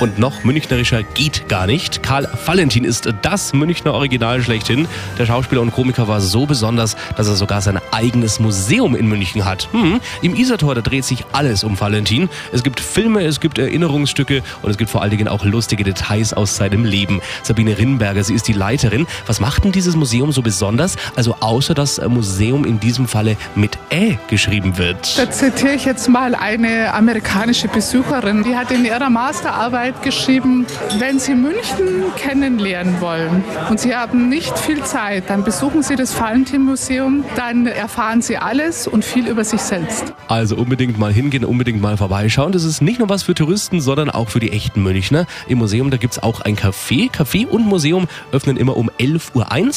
Und noch münchnerischer geht gar nicht. Karl Valentin ist das Münchner Original schlechthin. Der Schauspieler und Komiker war so besonders, dass er sogar sein eigenes Museum in München hat. Hm. Im Isartor, da dreht sich alles um Valentin. Es gibt Filme, es gibt Erinnerungsstücke und es gibt vor allen Dingen auch lustige Details aus seinem Leben. Sabine Rinnberger, sie ist die Leiterin. Was macht denn dieses Museum so besonders? Also außer das Museum in diesem Falle mit Ä geschrieben wird. Da zitiere ich jetzt mal eine amerikanische Besucherin. Die hat in ihrer Masterarbeit Arbeit geschrieben, wenn Sie München kennenlernen wollen und Sie haben nicht viel Zeit, dann besuchen Sie das Valentin-Museum, dann erfahren Sie alles und viel über sich selbst. Also unbedingt mal hingehen, unbedingt mal vorbeischauen. Das ist nicht nur was für Touristen, sondern auch für die echten Münchner. Im Museum, da gibt es auch ein Café. Café und Museum öffnen immer um 11.01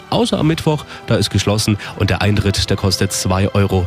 Uhr, außer am Mittwoch, da ist geschlossen und der Eintritt, der kostet 2,99 Euro.